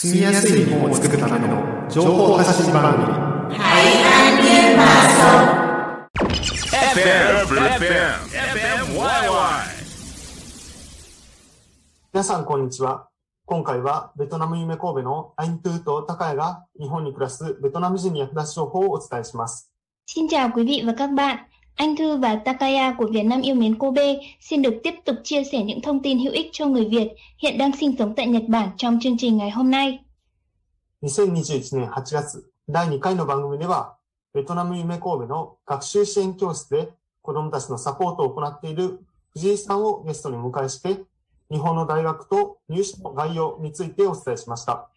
住みやすい日本を作るための情報発信番組台湾日马松。FM, FM, FMYY. 皆さん、こんにちは。今回は、ベトナム夢神戸のアイントゥーと高谷が日本に暮らすベトナム人に役立つ情報をお伝えします。Xin chào quý vị và các bạn. Anh Thư và Takaya của Việt Nam yêu mến Kobe xin được tiếp tục chia sẻ những thông tin hữu ích cho người Việt hiện đang sinh sống tại Nhật Bản trong chương trình ngày hôm nay. 2021年8月、第2回の番組では、ベトナム夢神戸の学習支援教室で子供たちのサポートを行っている藤井さんをゲストにお迎えして、日本の大学と入試の概要についてお伝えしました。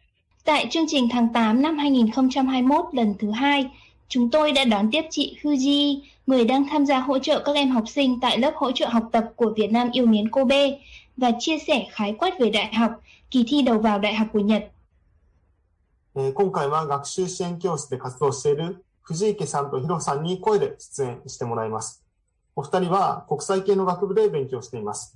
Tại chương trình tháng 8 năm 2021 lần thứ hai, chúng tôi đã đón tiếp chị Fuji, người đang tham gia hỗ trợ các em học sinh tại lớp hỗ trợ học tập của Việt Nam yêu mến Kobe và chia sẻ khái quát về đại học, kỳ thi đầu vào đại học của Nhật. えー今回は学習支援教室で活動している藤池さんとヒロさんに声で出演してもらいます。お二人は国際系の学部で勉強しています。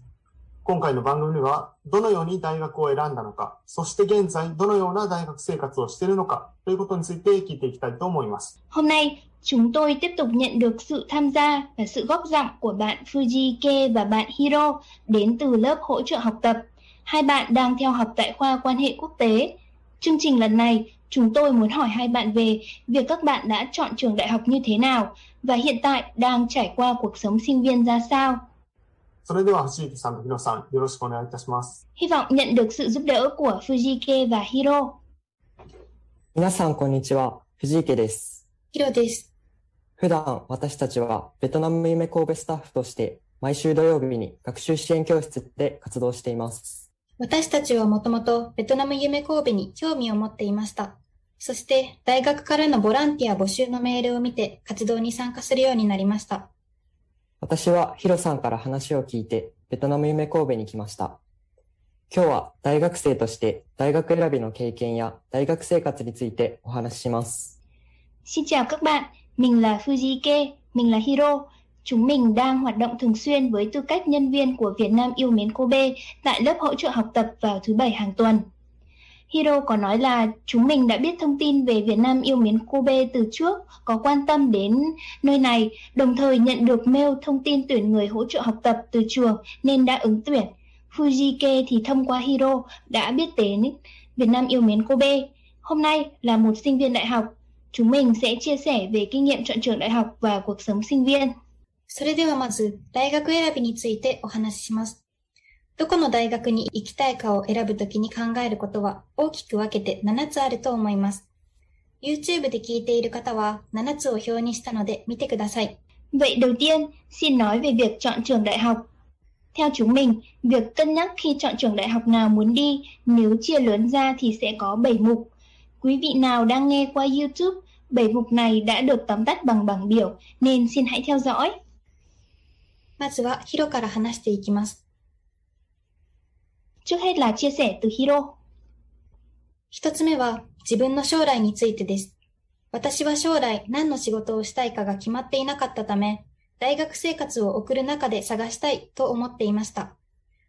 今回の番組ではどのように大学を選んだのか、そして現在どのような大学生活をしているのかということについて聞いていきたいと思います。 Hôm nay, chúng tôi tiếp tục nhận được sự tham gia và sự góp giọng của bạn Fujike và bạn Hiro đến từ lớp hỗ trợ học tập. Hai bạn đang theo học tại khoa quan hệ quốc tế. Chương trình lần này, chúng tôi muốn hỏi hai bạn về việc các bạn đã chọn trường đại học như thế nào và hiện tại đang trải qua cuộc sống sinh viên ra sao. それでは藤池さんとヒロさん、よろしくお願いいたします。Hy vọng nhận được sự giúp đỡ của Fujike và Hiro. 皆さん、こんにちは。藤池です。ヒロです。普段、私たちはベトナム夢神戸スタッフとして、毎週土曜日に学習支援教室で活動しています。私たちはもともとベトナム夢神戸に興味を持っていました。そして大学からのボランティア募集のメールを見て活動に参加するようになりました。私はヒロさんから話を聞いて、ベトナム夢神戸に来ました。今日は大学生として大学選びの経験や大学生活についてお話しします。Xin chào các bạn, mình là Fujike, mình là Hiro. Chúng mình đang hoạt động thường xuyên với tư cách nhân viên của Việt Nam yêu mến Kobe tại lớp hỗ trợ học tập vào thứ bảy hàng tuần. Hiro có nói là chúng mình đã biết thông tin về Việt Nam yêu mến Kobe từ trước, có quan tâm đến nơi này, đồng thời nhận được mail thông tin tuyển người hỗ trợ học tập từ trường nên đã ứng tuyển. Fujike thì thông qua Hiro đã biết đến Việt Nam yêu mến Kobe. Hôm nay là một sinh viên đại học, chúng mình sẽ chia sẻ về kinh nghiệm chọn trường đại học và cuộc sống sinh viên. それではまず大学選びについてお話しします。 どこの大学に行きたいかを選ぶときに考えることは大きく分けて7つあると思います。YouTube で聞いている方は7つを表にしたので見てください。 Vậy đầu tiên, xin nói về việc chọn trường đại học. Theo chúng mình, việc cân nhắc khi chọn trường đại học nào muốn đi, nếu chia lớn ra thì sẽ có 7 mục. Quý vị nào đang nghe qua YouTube, 7 mục này đã được tóm tắt bằng bảng biểu, nên xin hãy theo dõi. まずはヒロから話していきます。 Trước hết là chia sẻ từ Hiro. 一つ目は自分の将来についてです。私は将来何の仕事をしたいかが決まっていなかったため、大学生活を送る中で探したいと思っていました。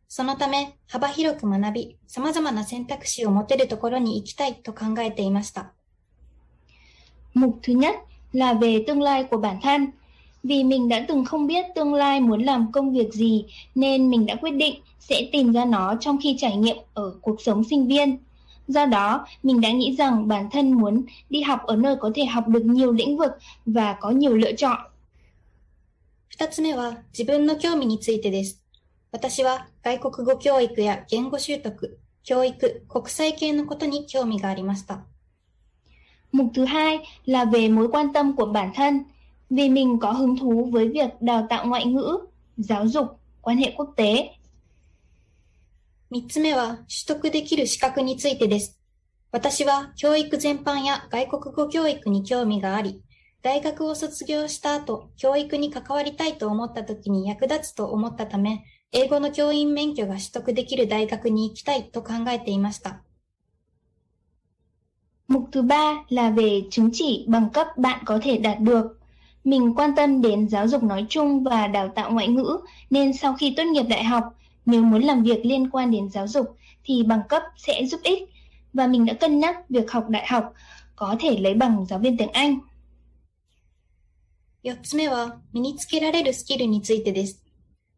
そのため、幅広く学び、様々な選択肢を持てるところに行きたいと考えていました。Mục thứ nhất là về tương lai của bản thân. Vì mình đã từng không biết tương lai muốn làm công việc gì nên mình đã quyết định sẽ tìm ra nó trong khi trải nghiệm ở cuộc sống sinh viên. Do đó, mình đã nghĩ rằng bản thân muốn đi học ở nơi có thể học được nhiều lĩnh vực và có nhiều lựa chọn. 二つ目は自分の興味についてです。私は外国語教育や言語習得、教育、国際系のことに興味がありました。 Mục thứ hai là về mối quan tâm của bản thân. Vì mình có hứng thú với việc đào tạo ngoại ngữ, giáo dục, quan hệ quốc tế. 三つ目は取得できる資格についてです。私は教育全般や外国語教育に興味があり、大学を卒業した後、教育に関わりたいと思った時に役立つと思ったため、英語の教員免許が取得できる大学に行きたいと考えていました。 Mục thứ ba là về chứng chỉ bằng cấp bạn có thể đạt được. Mình quan tâm đến giáo dục nói chung và đào tạo ngoại ngữ, nên sau khi tốt nghiệp đại học, nếu muốn làm việc liên quan đến giáo dục thì bằng cấp sẽ giúp ích. và mình đã cân nhắc việc học đại học có thể lấy bằng giáo viên tiếng Anh. 4つ目は、身につけられるスキルについてです。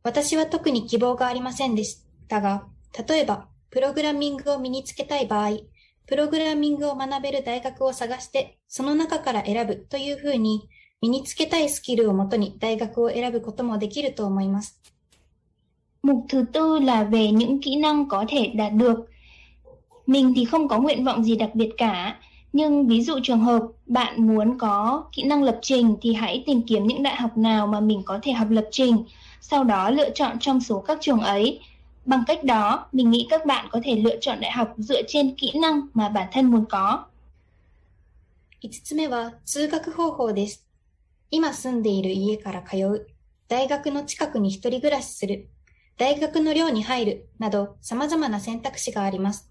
私は特に希望がありませんでしたが、例えば、プログラミングを身につけたい場合、プログラミングを学べる大学を探して、その中から選ぶというふうに、 身につけたいスキルをもとに大学を選ぶこともできると思います。Mục thứ tư là về những kỹ năng có thể đạt được. Mình thì không có nguyện vọng gì đặc biệt cả, nhưng ví dụ trường hợp bạn muốn có kỹ năng lập trình thì hãy tìm kiếm những đại học nào mà mình có thể học lập trình, sau đó lựa chọn trong số các trường ấy. Bằng cách đó, mình nghĩ các bạn có thể lựa chọn đại học dựa trên kỹ năng mà bản thân muốn có. 5つ目は通学方法です。 今住んでいる家から通う、大学の近くに一人暮らしする、大学の寮に入るなど様々な選択肢があります。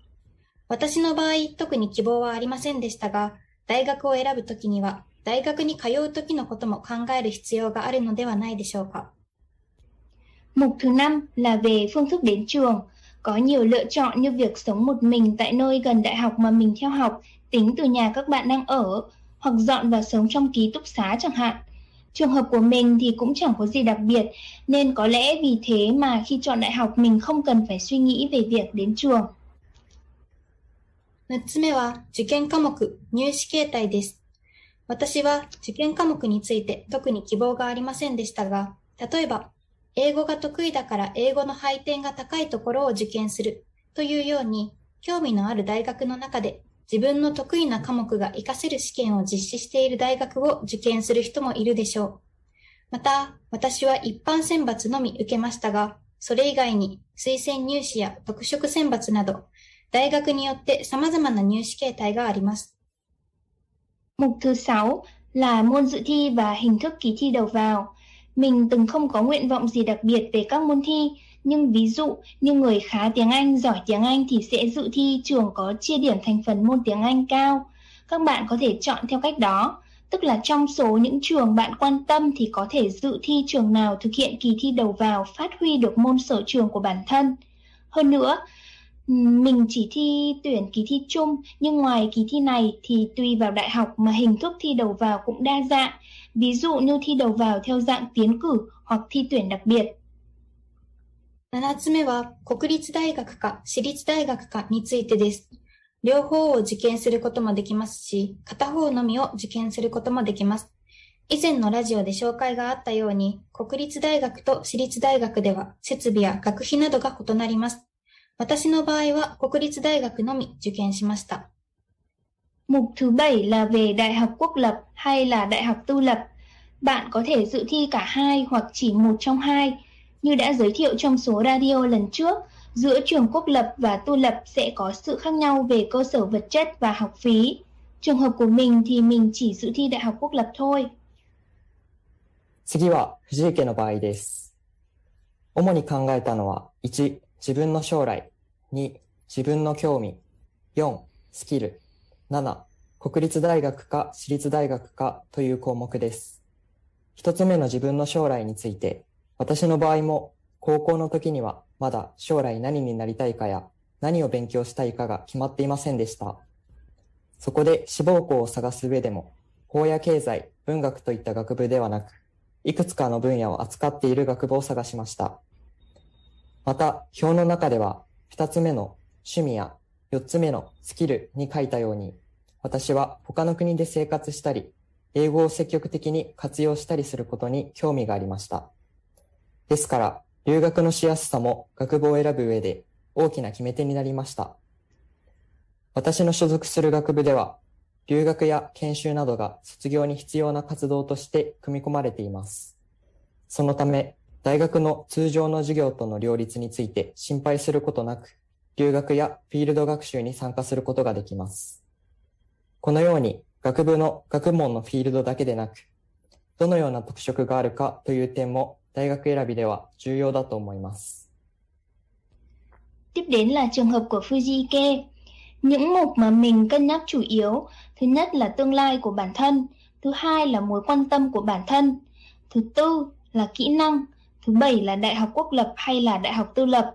私の場合、特に希望はありませんでしたが、大学を選ぶときには、大学に通うときのことも考える必要があるのではないでしょうか。Mục thứ năm là về phương thức đến trường. Có nhiều lựa chọn như việc sống một mình tại nơi gần đại học mà mình theo học, tính từ nhà các bạn đang ở, hoặc dọn vào sống trong ký túc xá chẳng hạn. Trường hợp của mình thì cũng chẳng có gì đặc biệt, nên có lẽ vì thế mà khi chọn đại học mình không cần phải suy nghĩ về việc đến trường. 6つ目は受験科目、入試形態です。私は受験科目について特に希望がありませんでしたが、例えば、英語が得意だから英語の配点が高いところを受験するというように、興味のある大学の中で 自分の得意な科目が活かせる試験を実施している大学を受験する人もいるでしょう。また、私は一般選抜のみ受けましたが、それ以外に推薦入試や特色選抜など、大学によって様々な入試形態があります。Mục thứ 6 là môn dự thi và hình thức kỳ thi đầu vào. Mình từng không có nguyện vọng gì đặc biệt về các môn thi, nhưng ví dụ như người khá tiếng Anh, giỏi tiếng Anh thì sẽ dự thi trường có chia điểm thành phần môn tiếng Anh cao. Các bạn có thể chọn theo cách đó, tức là trong số những trường bạn quan tâm thì có thể dự thi trường nào thực hiện kỳ thi đầu vào phát huy được môn sở trường của bản thân. Hơn nữa, mình chỉ thi tuyển kỳ thi chung, nhưng ngoài kỳ thi này thì tùy vào đại học mà hình thức thi đầu vào cũng đa dạng. Ví dụ như thi đầu vào theo dạng tiến cử hoặc thi tuyển đặc biệt. 7つ目は国立大学か私立大学かについてです。両方を受験することもできますし、片方のみを受験することもできます。以前のラジオで紹介があったように、国立大学と私立大学では設備や学費などが異なります。私の場合は国立大学のみ受験しました。Mục thứ bảy là về đại học quốc lập hay là đại học tư lập. Bạn có thể dự thi cả hai hoặc chỉ một trong hai. Như đã giới thiệu trong số radio lần trước, giữa trường quốc lập và tu lập sẽ có sự khác nhau về cơ sở vật chất và học phí. Trường hợp của mình thì mình chỉ dự thi đại học quốc lập thôi. 次は藤池の場合です。主に考えたのは、1、自分の将来。2、自分の興味。4、スキル。7、国立大学か私立大学かという項目です。一つ目の自分の将来について、 私の場合も高校の時にはまだ将来何になりたいかや何を勉強したいかが決まっていませんでした。そこで志望校を探す上でも、法や経済、文学といった学部ではなく、いくつかの分野を扱っている学部を探しました。また、表の中では、二つ目の趣味や四つ目のスキルに書いたように、私は他の国で生活したり、英語を積極的に活用したりすることに興味がありました。ですから、留学のしやすさも学部を選ぶ上で大きな決め手になりました。私の所属する学部では、留学や研修などが卒業に必要な活動として組み込まれています。そのため、大学の通常の授業との両立について心配することなく、留学やフィールド学習に参加することができます。このように学部の学問のフィールドだけでなく、どのような特色があるかという点も大学選びでは重要だと思います。Tiếp đến là trường hợp của Fujike. Những mục mà mình cân nhắc chủ yếu, thứ nhất là tương lai của bản thân, thứ hai là mối quan tâm của bản thân, thứ tư là kỹ năng, Thứ bảy là đại học quốc lập hay là đại học tư lập.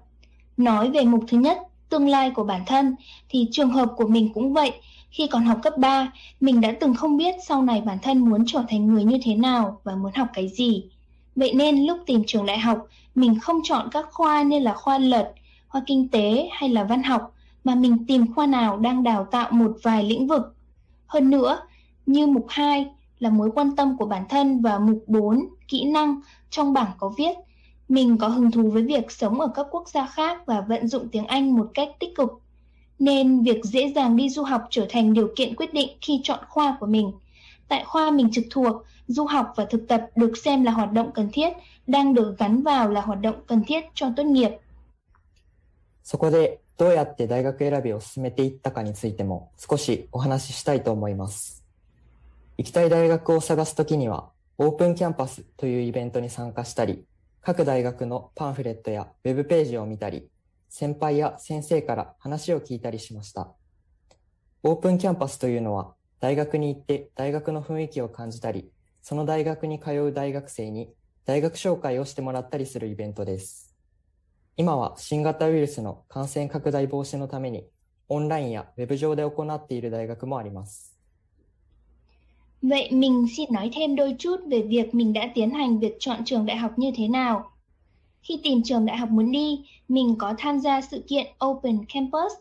Nói về mục thứ nhất, tương lai của bản thân, thì trường hợp của mình cũng vậy. Khi còn học cấp 3, mình đã từng không biết sau này bản thân muốn trở thành người như thế nào và muốn học cái gì. Vậy nên lúc tìm trường đại học, mình không chọn các khoa như là khoa luật, khoa kinh tế hay là văn học, mà mình tìm khoa nào đang đào tạo một vài lĩnh vực. Hơn nữa, như mục 2 là mối quan tâm của bản thân và mục 4 kỹ năng trong bảng có viết mình có hứng thú với việc sống ở các quốc gia khác và vận dụng tiếng Anh một cách tích cực. Nên việc dễ dàng đi du học trở thành điều kiện quyết định khi chọn khoa của mình. Tại khoa mình trực thuộc, du học và thực tập được xem là hoạt động cần thiết, đang được gắn vào là hoạt động cần thiết cho tốt nghiệp. そこでどうやって大学選びを進めていったかについても少しお話ししたいと思います。行きたい大学を探すときには、オープンキャンパスというイベントに参加したり、各大学のパンフレットやウェブページを見たり、先輩や先生から話を聞いたりしました。オープンキャンパスというのは、大学に行って大学の雰囲気を感じたり、その大学に通う大学生に大学紹介をしてもらったりするイベントです。今は新型ウイルスの感染拡大防止のために、オンラインやウェブ上で行っている大学もあります。Vậy mình xin nói thêm đôi chút về việc mình đã tiến hành việc chọn trường đại học như thế nào. Khi tìm trường đại học muốn đi, mình có tham gia sự kiện Open Campus,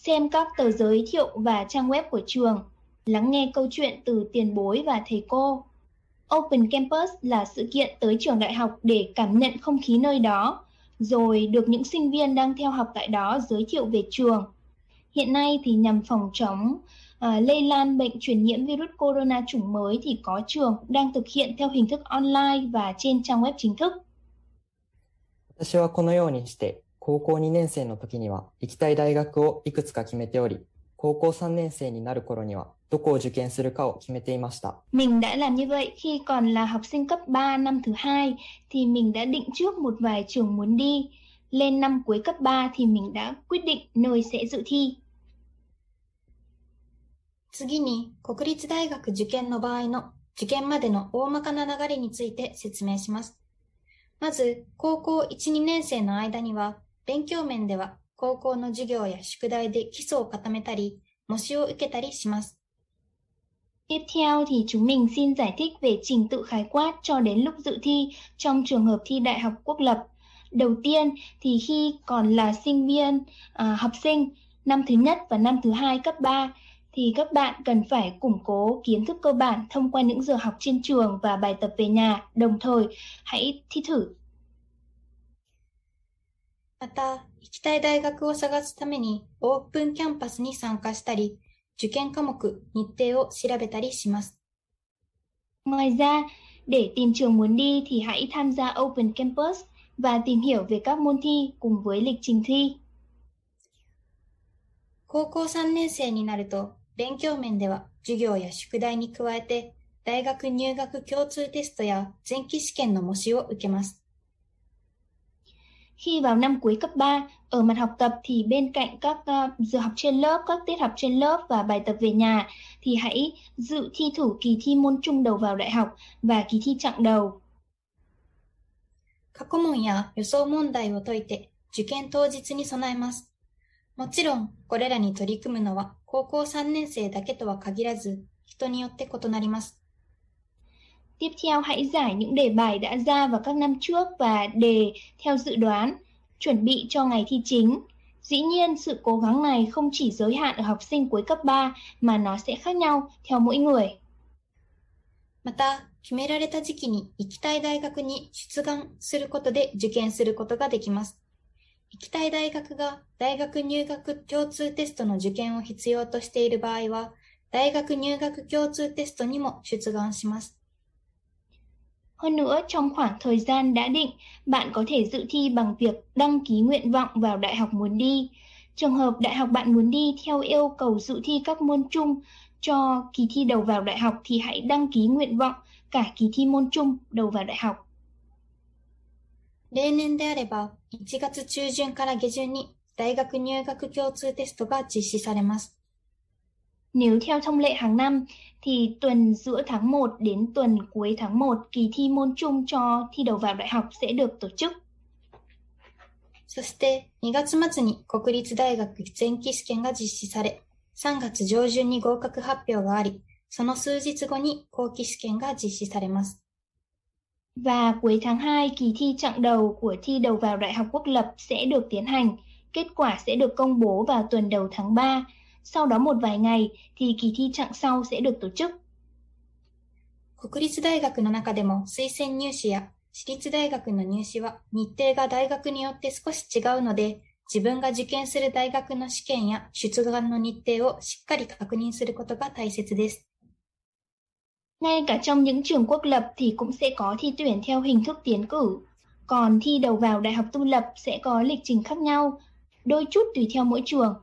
xem các tờ giới thiệu và trang web của trường, lắng nghe câu chuyện từ tiền bối và thầy cô. Open Campus là sự kiện tới trường đại học để cảm nhận không khí nơi đó, rồi được những sinh viên đang theo học tại đó giới thiệu về trường. Hiện nay thì nhằm phòng chống à, lây lan bệnh truyền nhiễm virus corona chủng mới thì có trường đang thực hiện theo hình thức online và trên trang web chính thức. 私はこのようにして 高校2年生の時には行きたい大学をいくつか決めており、高校3年生になる頃にはどこを受験するかを決めていました。Mình đã làm như vậy khi còn là học sinh cấp 3 năm thứ hai thì mình đã định trước một vài trường muốn đi. Lên năm cuối cấp 3 thì mình đã quyết định nơi sẽ dự thi. 次に国立大学受験の場合の受験までの大まかな流れについて説明します。まず、高校1、2年生の間には、勉強面では高校の授業や宿題で基礎を固めたり、模試を受けたりします。Tiếp theo thì chúng mình xin giải thích về trình tự khái quát cho đến lúc dự thi trong trường hợp thi đại học quốc lập. Đầu tiên thì khi còn là sinh viên, à, học sinh năm thứ nhất và năm thứ hai cấp 3 thì các bạn cần phải củng cố kiến thức cơ bản thông qua những giờ học trên trường và bài tập về nhà, đồng thời hãy thi thử. また、行きたい大学を探すためにオープンキャンパスに参加したり、受験科目、日程を調べたりします。Ngoài ra, để tìm trường muốn đi thì hãy tham gia Open Campus và tìm hiểu về các môn thi cùng với lịch trình thi. 高校3年生になると勉強面では授業や宿題に加えて、大学入学共通テストや前期試験の模試を受けます。Khi vào năm cuối cấp 3, ở mặt học tập thì bên cạnh các uh, giờ học trên lớp, các tiết học trên lớp và bài tập về nhà thì hãy dự thi thử kỳ thi môn chung đầu vào đại học và kỳ thi chặng đầu. 過去問や予想問題を解いて受験当日に備えます。もちろん、これらに取り組むのは高校3年生だけとは限らず、人によって異なります。 Tiếp theo hãy giải những đề bài đã ra vào các năm trước và đề theo dự đoán, chuẩn bị cho ngày thi chính. Dĩ nhiên, sự cố gắng này không chỉ giới hạn ở học sinh cuối cấp 3 mà nó sẽ khác nhau theo mỗi người. また、決められた時期に行きたい大学に出願することで受験することができます。行きたい大学が大学入学共通テストの受験を必要としている場合は、大学入学共通テストにも出願します。 Hơn nữa, trong khoảng thời gian đã định, bạn có thể dự thi bằng việc đăng ký nguyện vọng vào đại học muốn đi. Trường hợp đại học bạn muốn đi theo yêu cầu dự thi các môn chung cho kỳ thi đầu vào đại học thì hãy đăng ký nguyện vọng cả kỳ thi môn chung đầu vào đại học. 例年であれば、1月中旬から下旬に大学入学共通テストが実施されます。 Nếu theo thông lệ hàng năm, thì tuần giữa tháng 1 đến tuần cuối tháng 1, kỳ thi môn chung cho thi đầu vào đại học sẽ được tổ chức. そして2月末に国立大学前期試験が実施され、3月上旬に合格発表があり、その数日後に後期試験が実施されます。 Và cuối tháng 2, kỳ thi chặng đầu của thi đầu vào Đại học Quốc lập sẽ được tiến hành. Kết quả sẽ được công bố vào tuần đầu tháng 3. Sau đó một vài ngày thì kỳ thi chặng sau sẽ được tổ chức. 国立大学の中でも推薦入試や私立大学の入試は日程が大学によって少し違うので、自分が受験する大学の試験や出願の日程をしっかり確認することが大切です。 Ngay cả trong những trường quốc lập thì cũng sẽ có thi tuyển theo hình thức tiến cử. Còn thi đầu vào đại học tu lập sẽ có lịch trình khác nhau, đôi chút tùy theo mỗi trường.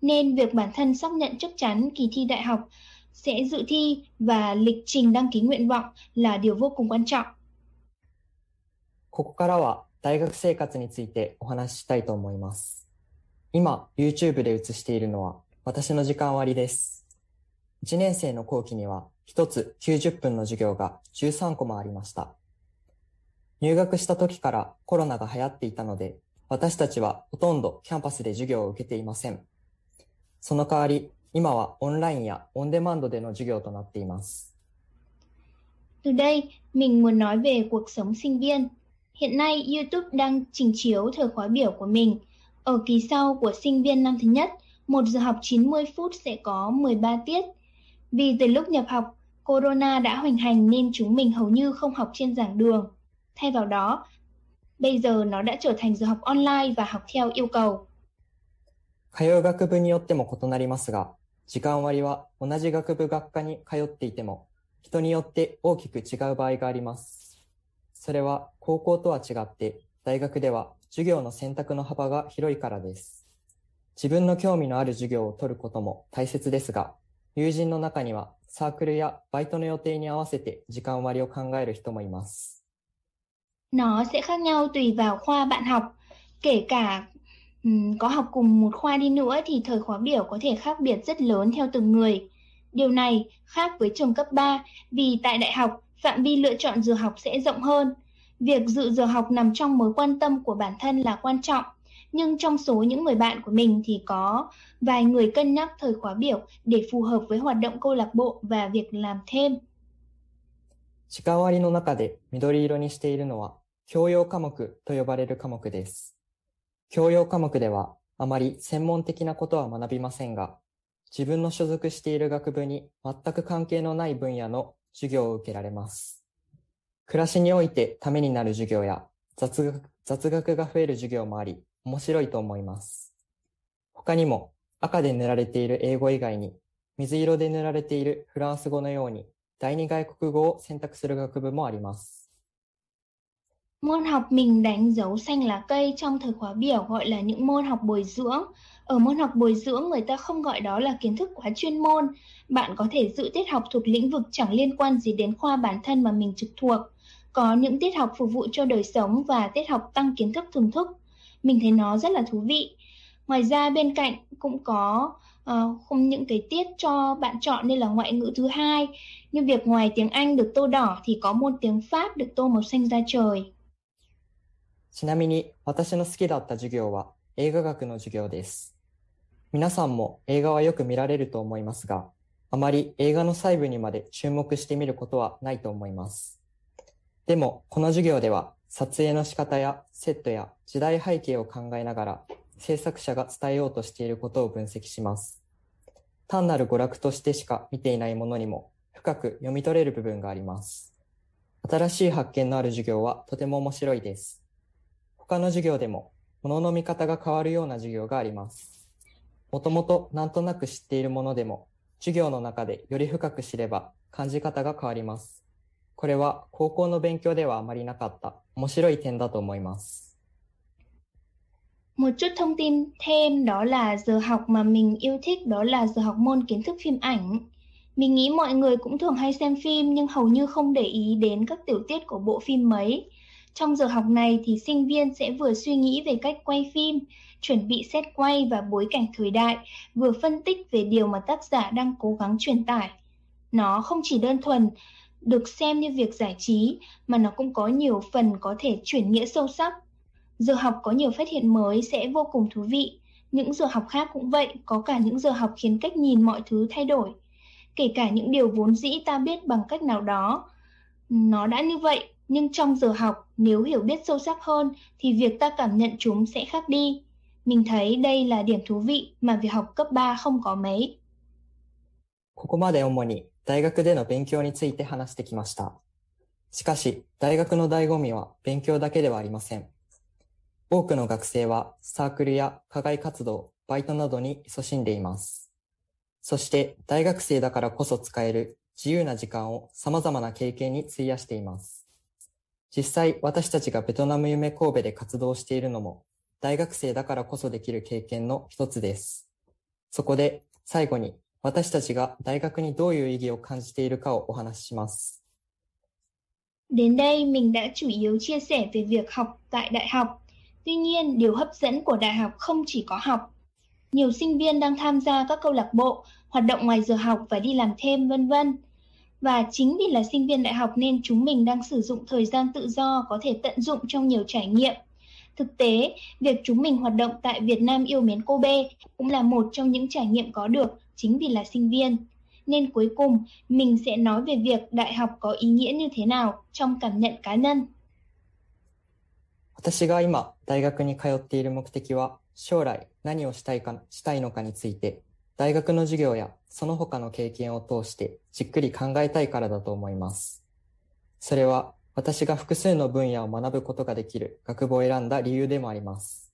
Nên việc bản thân xác nhận chắc chắn kỳ thi đại học sẽ dự thi và lịch trình đăng ký nguyện vọng là điều vô cùng quan trọng. ここからは大学生活についてお話ししたいと思います。今、YouTube で映しているのは私の時間割です。1年生の後期には1つ90分の授業が13個もありました。入学した時からコロナが流行っていたので、私たちはほとんどキャンパスで授業を受けていません。その代わり、今はオンラインやオンデマンドでの授業となっています。 Từ đây, mình muốn nói về cuộc sống sinh viên. Hiện nay, YouTube đang trình chiếu thời khóa biểu của mình. Ở kỳ sau của sinh viên năm thứ nhất, một giờ học 90 phút sẽ có 13 tiết. Vì từ lúc nhập học, Corona đã hoành hành nên chúng mình hầu như không học trên giảng đường. Thay vào đó, bây giờ nó đã trở thành giờ học online và học theo yêu cầu. 通う学部によっても異なりますが、時間割は同じ学部学科に通っていても、人によって大きく違う場合があります。それは高校とは違って、大学では授業の選択の幅が広いからです。自分の興味のある授業を取ることも大切ですが、友人の中にはサークルやバイトの予定に合わせて時間割を考える人もいます。Nó sẽ khác nhau tùy vào khoa bạn học. Kể cả ừm, có học cùng một khoa đi nữa thì thời khóa biểu có thể khác biệt rất lớn theo từng người. Điều này khác với trường cấp 3 vì tại đại học, phạm vi lựa chọn giờ học sẽ rộng hơn. Việc dự giờ học nằm trong mối quan tâm của bản thân là quan trọng. Nhưng trong số những người bạn của mình thì có vài người cân nhắc thời khóa biểu để phù hợp với hoạt động câu lạc bộ và việc làm thêm. 時間割の中で緑色にしているのは教養科目と呼ばれる科目です。 教養科目ではあまり専門的なことは学びませんが、自分の所属している学部に全く関係のない分野の授業を受けられます。暮らしにおいてためになる授業や雑学雑学が増える授業もあり、面白いと思います。他にも赤で塗られている英語以外に水色で塗られているフランス語のように第二外国語を選択する学部もあります。Môn học mình đánh dấu xanh lá cây trong thời khóa biểu gọi là những môn học bồi dưỡng. Ở môn học bồi dưỡng người ta không gọi đó là kiến thức quá chuyên môn. Bạn có thể dự tiết học thuộc lĩnh vực chẳng liên quan gì đến khoa bản thân mà mình trực thuộc. Có những tiết học phục vụ cho đời sống và tiết học tăng kiến thức thưởng thức. Mình thấy nó rất là thú vị. Ngoài ra bên cạnh cũng có uh, không những cái tiết cho bạn chọn nên là ngoại ngữ thứ hai. Như việc ngoài tiếng Anh được tô đỏ thì có môn tiếng Pháp được tô màu xanh da trời. ちなみに私の好きだった授業は映画学の授業です。皆さんも映画はよく見られると思いますが、あまり映画の細部にまで注目してみることはないと思います。でも、この授業では撮影の仕方やセットや時代背景を考えながら制作者が伝えようとしていることを分析します。単なる娯楽としてしか見ていないものにも深く読み取れる部分があります。新しい発見のある授業はとても面白いです。他の授業でも物の見方が変わるような授業があります。もともとなんとなく知っているものでも、授業の中でより深く知れば感じ方が変わります。これは高校の勉強ではあまりなかった面白い点だと思います。Một chút thông tin thêm đó là giờ học mà mình yêu thích đó là giờ học môn kiến thức phim ảnh. Mình nghĩ mọi người cũng thường hay xem phim nhưng hầu như không để ý đến các tiểu tiết của bộ phim mấy. Trong giờ học này thì sinh viên sẽ vừa suy nghĩ về cách quay phim, chuẩn bị set quay và bối cảnh thời đại, vừa phân tích về điều mà tác giả đang cố gắng truyền tải. Nó không chỉ đơn thuần được xem như việc giải trí mà nó cũng có nhiều phần có thể chuyển nghĩa sâu sắc. Giờ học có nhiều phát hiện mới sẽ vô cùng thú vị. Những giờ học khác cũng vậy, có cả những giờ học khiến cách nhìn mọi thứ thay đổi. Kể cả những điều vốn dĩ ta biết bằng cách nào đó. Nó đã như vậy, nhưng trong giờ học, nếu hiểu biết sâu sắc hơn thì việc ta cảm nhận chúng sẽ khác đi. Mình thấy đây là điểm thú vị mà việc học cấp 3 không có mấy. ここまで主に大学での勉強について話してきました。しかし、大学の醍醐味は勉強だけではありません。多くの学生はサークルや課外活動、バイトなどに勤しんでいます。そして、大学生だからこそ使える自由な時間を様々な経験に費やしています。 実際、私たちがベトナム夢神戸で活動しているのも、大学生だからこそできる経験の一つです。そこで、最後に私たちが大学にどういう意義を感じているかをお話しします。Đến đây mình đã chủ yếu chia sẻ về việc học tại đại học. Tuy nhiên, điều hấp dẫn của đại học không chỉ có học. Nhiều sinh viên đang tham gia các câu lạc bộ, hoạt động ngoài giờ học và đi làm thêm vân vân. Và chính vì là sinh viên đại học nên chúng mình đang sử dụng thời gian tự do có thể tận dụng trong nhiều trải nghiệm. Thực tế, việc chúng mình hoạt động tại Việt Nam yêu mến Kobe cũng là một trong những trải nghiệm có được chính vì là sinh viên. Nên cuối cùng, mình sẽ nói về việc đại học có ý nghĩa như thế nào trong cảm nhận cá nhân. 私が今、大学に通っている目的は、将来何をしたいか、したいのかについて、 大学の授業やその他の経験を通してじっくり考えたいからだと思います。それは、私が複数の分野を学ぶことができる学部を選んだ理由でもあります。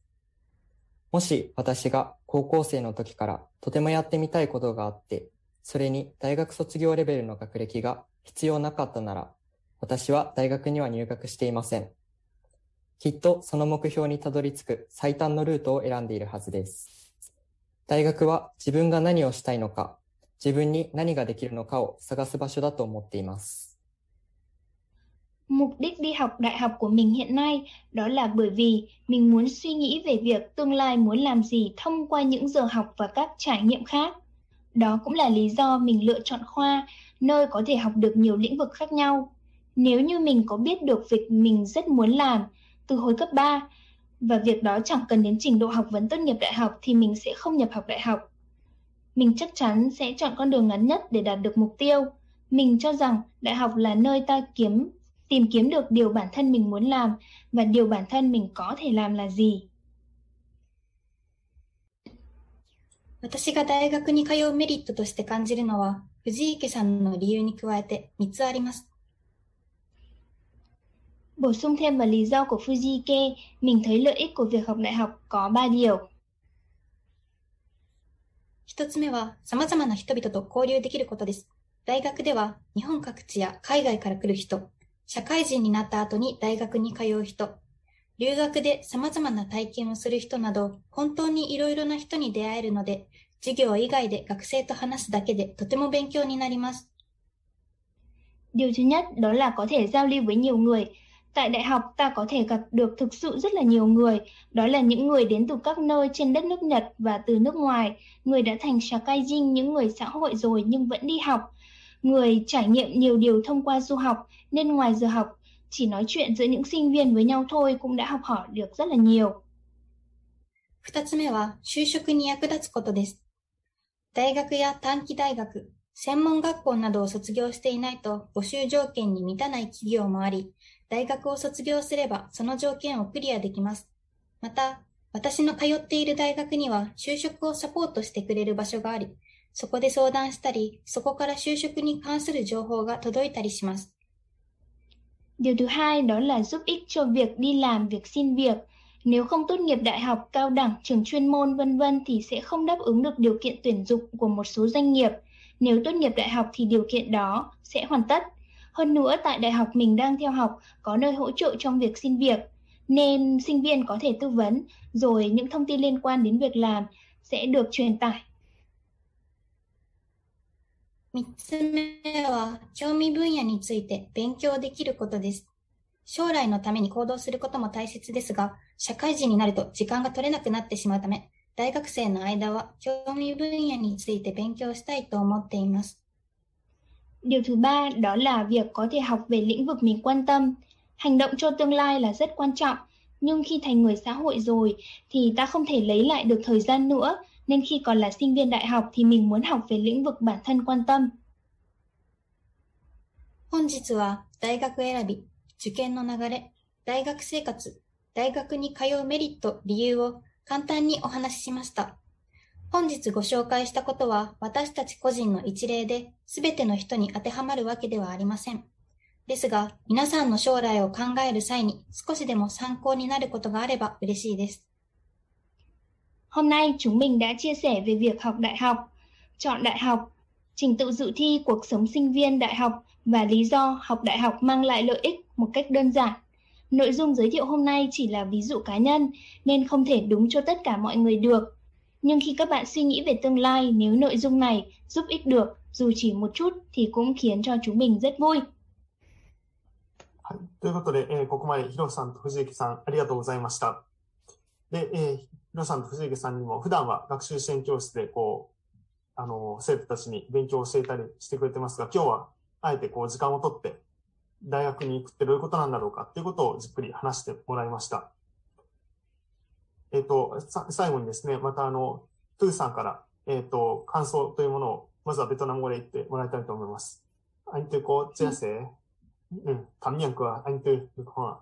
もし私が高校生の時からとてもやってみたいことがあって、それに大学卒業レベルの学歴が必要なかったなら、私は大学には入学していません。きっとその目標にたどり着く最短のルートを選んでいるはずです。大学は自分が何をしたいのか、自分に何ができるのかを探す場所だと思っています。 Mục đích đi học đại học của mình hiện nay đó là bởi vì mình muốn suy nghĩ về việc tương lai muốn làm gì thông qua những giờ học và các trải nghiệm khác. Đó cũng là lý do mình lựa chọn khoa, nơi có thể học được nhiều lĩnh vực khác nhau. Nếu như mình có biết được việc mình rất muốn làm từ hồi cấp 3 và việc đó chẳng cần đến trình độ học vấn tốt nghiệp đại học thì mình sẽ không nhập học đại học. Mình chắc chắn sẽ chọn con đường ngắn nhất để đạt được mục tiêu. Mình cho rằng đại học là nơi ta kiếm tìm kiếm được điều bản thân mình muốn làm và điều bản thân mình có thể làm là gì. 私が大学に通うメリットとして感じるのは、藤池さんの理由に加えて3つあります。 Bổ sung thêm vào lý do của Fujike, mình thấy lợi ích của việc học đại học có 3 điều. 1つ目は、様々な人々と交流できることです。大学では、日本各地や海外から来る人、社会人になった後に大学に通う人、留学で様々な体験をする人など、本当にいろいろな人に出会えるので、授業以外で学生と話すだけでとても勉強になります。 Điều thứ nhất đó là có thể giao lưu với nhiều người. Tại đại học ta có thể gặp được thực sự rất là nhiều người, đó là những người đến từ các nơi trên đất nước Nhật và từ nước ngoài, người đã thành shakaijin, những người xã hội rồi nhưng vẫn đi học, người trải nghiệm nhiều điều thông qua du học nên ngoài giờ học chỉ nói chuyện giữa những sinh viên với nhau thôi cũng đã học hỏi được rất là nhiều. 二つ目は、就職に役立つことです。大学や短期大学、専門学校などを卒業していないと募集条件に満たない企業もあり、 大学を卒業すればその条件をクリアできます。また、私の通っている大学には就職をサポートしてくれる場所があり、そこで相談したり、そこから就職に関する情報が届いたりします。Điều thứ hai đó là giúp ích cho việc đi làm, việc xin việc. Nếu không tốt nghiệp đại học, cao đẳng, trường chuyên môn vân vân thì sẽ không đáp ứng được điều kiện tuyển dụng của một số doanh nghiệp. Nếu tốt nghiệp đại học thì điều kiện đó sẽ hoàn tất. Hơn nữa tại đại học mình đang theo học có nơi hỗ trợ trong việc xin việc nên sinh viên có thể tư vấn rồi những thông tin liên quan đến việc làm sẽ được truyền tải 三つ目は、興味分野について勉強できることです。将来のために行動することも大切ですが、社会人になると時間が取れなくなってしまうため、大学生の間は興味分野について勉強したいと思っています。 Điều thứ ba đó là việc có thể học về lĩnh vực mình quan tâm. Hành động cho tương lai là rất quan trọng. Nhưng khi thành người xã hội rồi thì ta không thể lấy lại được thời gian nữa, nên khi còn là sinh viên đại học thì mình muốn học về lĩnh vực bản thân quan tâm. 本日は大学選び、受験の流れ、大学生活、大学に通うメリット、理由を簡単にお話ししました。 本日ご紹介したことは私たち個人の一例で全ての人に当てはまるわけではありません。ですが、皆さんの将来を考える際に少しでも参考になることがあれば嬉しいです。 Hôm nay chúng mình đã chia sẻ về việc học đại học, chọn đại học, trình tự dự thi cuộc sống sinh viên đại học và lý do học đại học mang lại lợi ích một cách đơn giản. Nội dung giới thiệu hôm nay chỉ là ví dụ cá nhân nên không thể đúng cho tất cả mọi người được. Nhưng khi các bạn suy nghĩ về tương lai, nếu nội dung này giúp ích được dù chỉ một chút thì cũng khiến cho chúng mình rất vui. はい。ということで、えーここまでヒロさんと藤池さん、ありがとうございました。で、えーヒロさんと藤池さんにも、普段は学習支援教室で、こう、あの、生徒たちに勉強を教えたりしてくれてますが、今日は、あえてこう、時間をとって、大学に行くってどういうことなんだろうかっていうことをじっくり話してもらいました。 えっ、と、さ最後にですね、またあの、トゥーさんから、えっ、と、感想というものを、まずはベトナム語で言ってもらいたいと思います。anh tư có chia sẻ ừ, cảm nhận của anh tư được không ạ?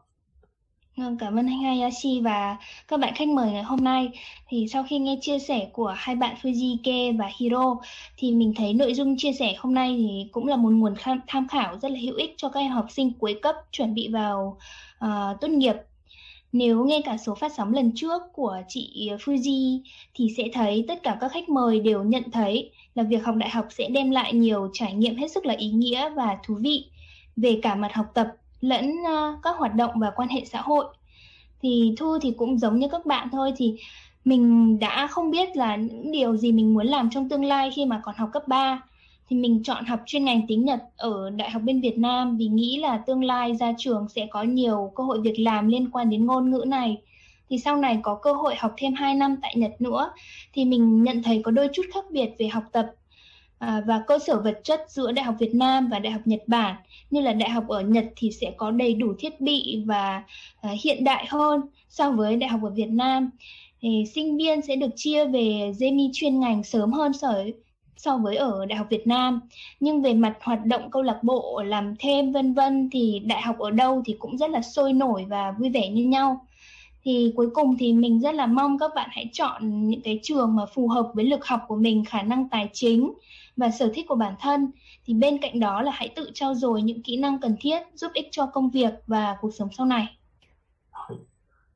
Vâng, Cảm ơn anh Hayashi và các bạn khách mời ngày hôm nay. Thì sau khi nghe chia sẻ của hai bạn Fujike và Hiro thì mình thấy nội dung chia sẻ hôm nay thì cũng là một nguồn tham, tham khảo rất là hữu ích cho các em học sinh cuối cấp chuẩn bị vào ờ, tốt nghiệp. nếu nghe cả số phát sóng lần trước của chị à, Fuji thì sẽ thấy tất cả các khách mời đều nhận thấy là việc học đại học sẽ đem lại nhiều trải nghiệm hết sức là ý nghĩa và thú vị, về cả mặt học tập lẫn à, các hoạt động và quan hệ xã hội. Thì Thu thì cũng giống như các bạn thôi, thì mình đã không biết là những điều gì mình muốn làm trong tương lai khi mà còn học cấp 3 thì mình chọn học chuyên ngành tiếng Nhật ở Đại học bên Việt Nam vì nghĩ là tương lai ra trường sẽ có nhiều cơ hội việc làm liên quan đến ngôn ngữ này thì sau này có cơ hội học thêm 2 năm tại Nhật nữa thì mình nhận thấy có đôi chút khác biệt về học tập à, và cơ sở vật chất giữa Đại học Việt Nam và Đại học Nhật Bản như là đại học ở Nhật thì sẽ có đầy đủ thiết bị và à, hiện đại hơn so với đại học ở Việt Nam. Thì sinh viên sẽ được chia về JMI chuyên ngành sớm hơn so với so với ở Đại học Việt Nam. Nhưng về mặt hoạt động câu lạc bộ, làm thêm vân vân thì đại học ở đâu thì cũng rất là sôi nổi và vui vẻ như nhau. Thì cuối cùng thì mình rất là mong các bạn hãy chọn những cái trường mà phù hợp với lực học của mình, khả năng tài chính và sở thích của bản thân thì bên cạnh đó là hãy tự trau dồi những kỹ năng cần thiết giúp ích cho công việc và cuộc sống sau này. はい。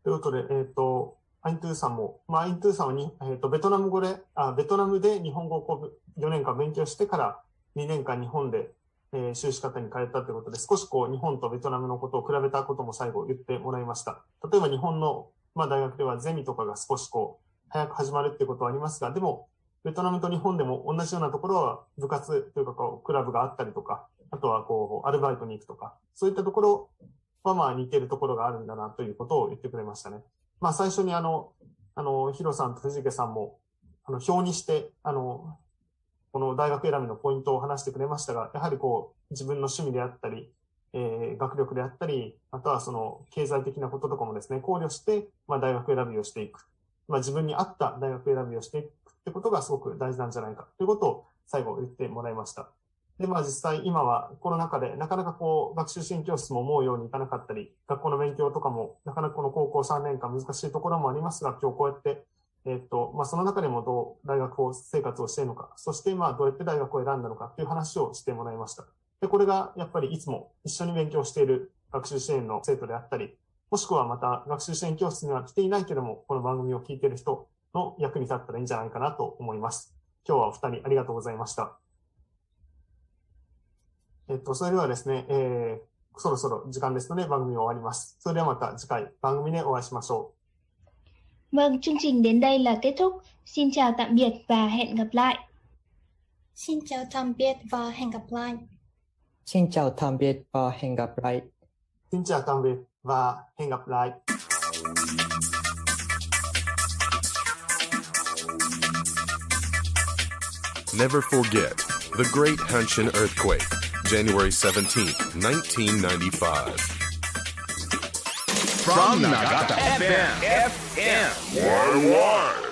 ということで、えっ、と、アイントゥーさんも、まあ、アイントゥーさんはに、えっ、と、ベトナム語で、あ、ベトナムで日本語をこう 4年間勉強してから2年間日本で、えー修士課程に通ったということで、少しこう、日本とベトナムのことを比べたことも最後言ってもらいました。例えば日本の、まあ、大学ではゼミとかが少しこう、早く始まるっていうことはありますが、でも、ベトナムと日本でも同じようなところは部活というかこう、クラブがあったりとか、あとはこう、アルバイトに行くとか、そういったところはまあ似てるところがあるんだなということを言ってくれましたね。まあ最初にあの、あの、ヒロさんと藤池さんも、あの、表にして、あの、この大学選びのポイントを話してくれましたが、やはりこう、自分の趣味であったり、えー学力であったり、またはその経済的なこととかもですね、考慮して、まあ大学選びをしていく。まあ自分に合った大学選びをしていくってことがすごく大事なんじゃないかということを最後言ってもらいました。で、まあ実際今はコロナ禍でなかなかこう学習支援教室も思うようにいかなかったり、学校の勉強とかもなかなかこの高校3年間難しいところもありますが、今日こうやって、えっと、まあその中でもどう大学を生活をしているのか、そしてまあどうやって大学を選んだのかっていう話をしてもらいました。で、これがやっぱりいつも一緒に勉強している学習支援の生徒であったり、もしくはまた学習支援教室には来ていないけども、この番組を聞いている人の役に立ったらいいんじゃないかなと思います。今日はお二人ありがとうございました。えっと、それではですね、えー、そろそろ時間ですので番組を終わります。それではまた次回番組でお会いしましょう Vâng, chương trình đến đây là kết thúc. Xin chào tạm biệt và hẹn gặp lại. Xin chào tạm biệt và hẹn gặp lại. Xin chào tạm biệt và hẹn gặp lại. Xin chào tạm biệt và hẹn gặp lại. Never forget the Great Hanshin Earthquake, January 17, 1995. from, Nagata, Nagata FM. FM. YY.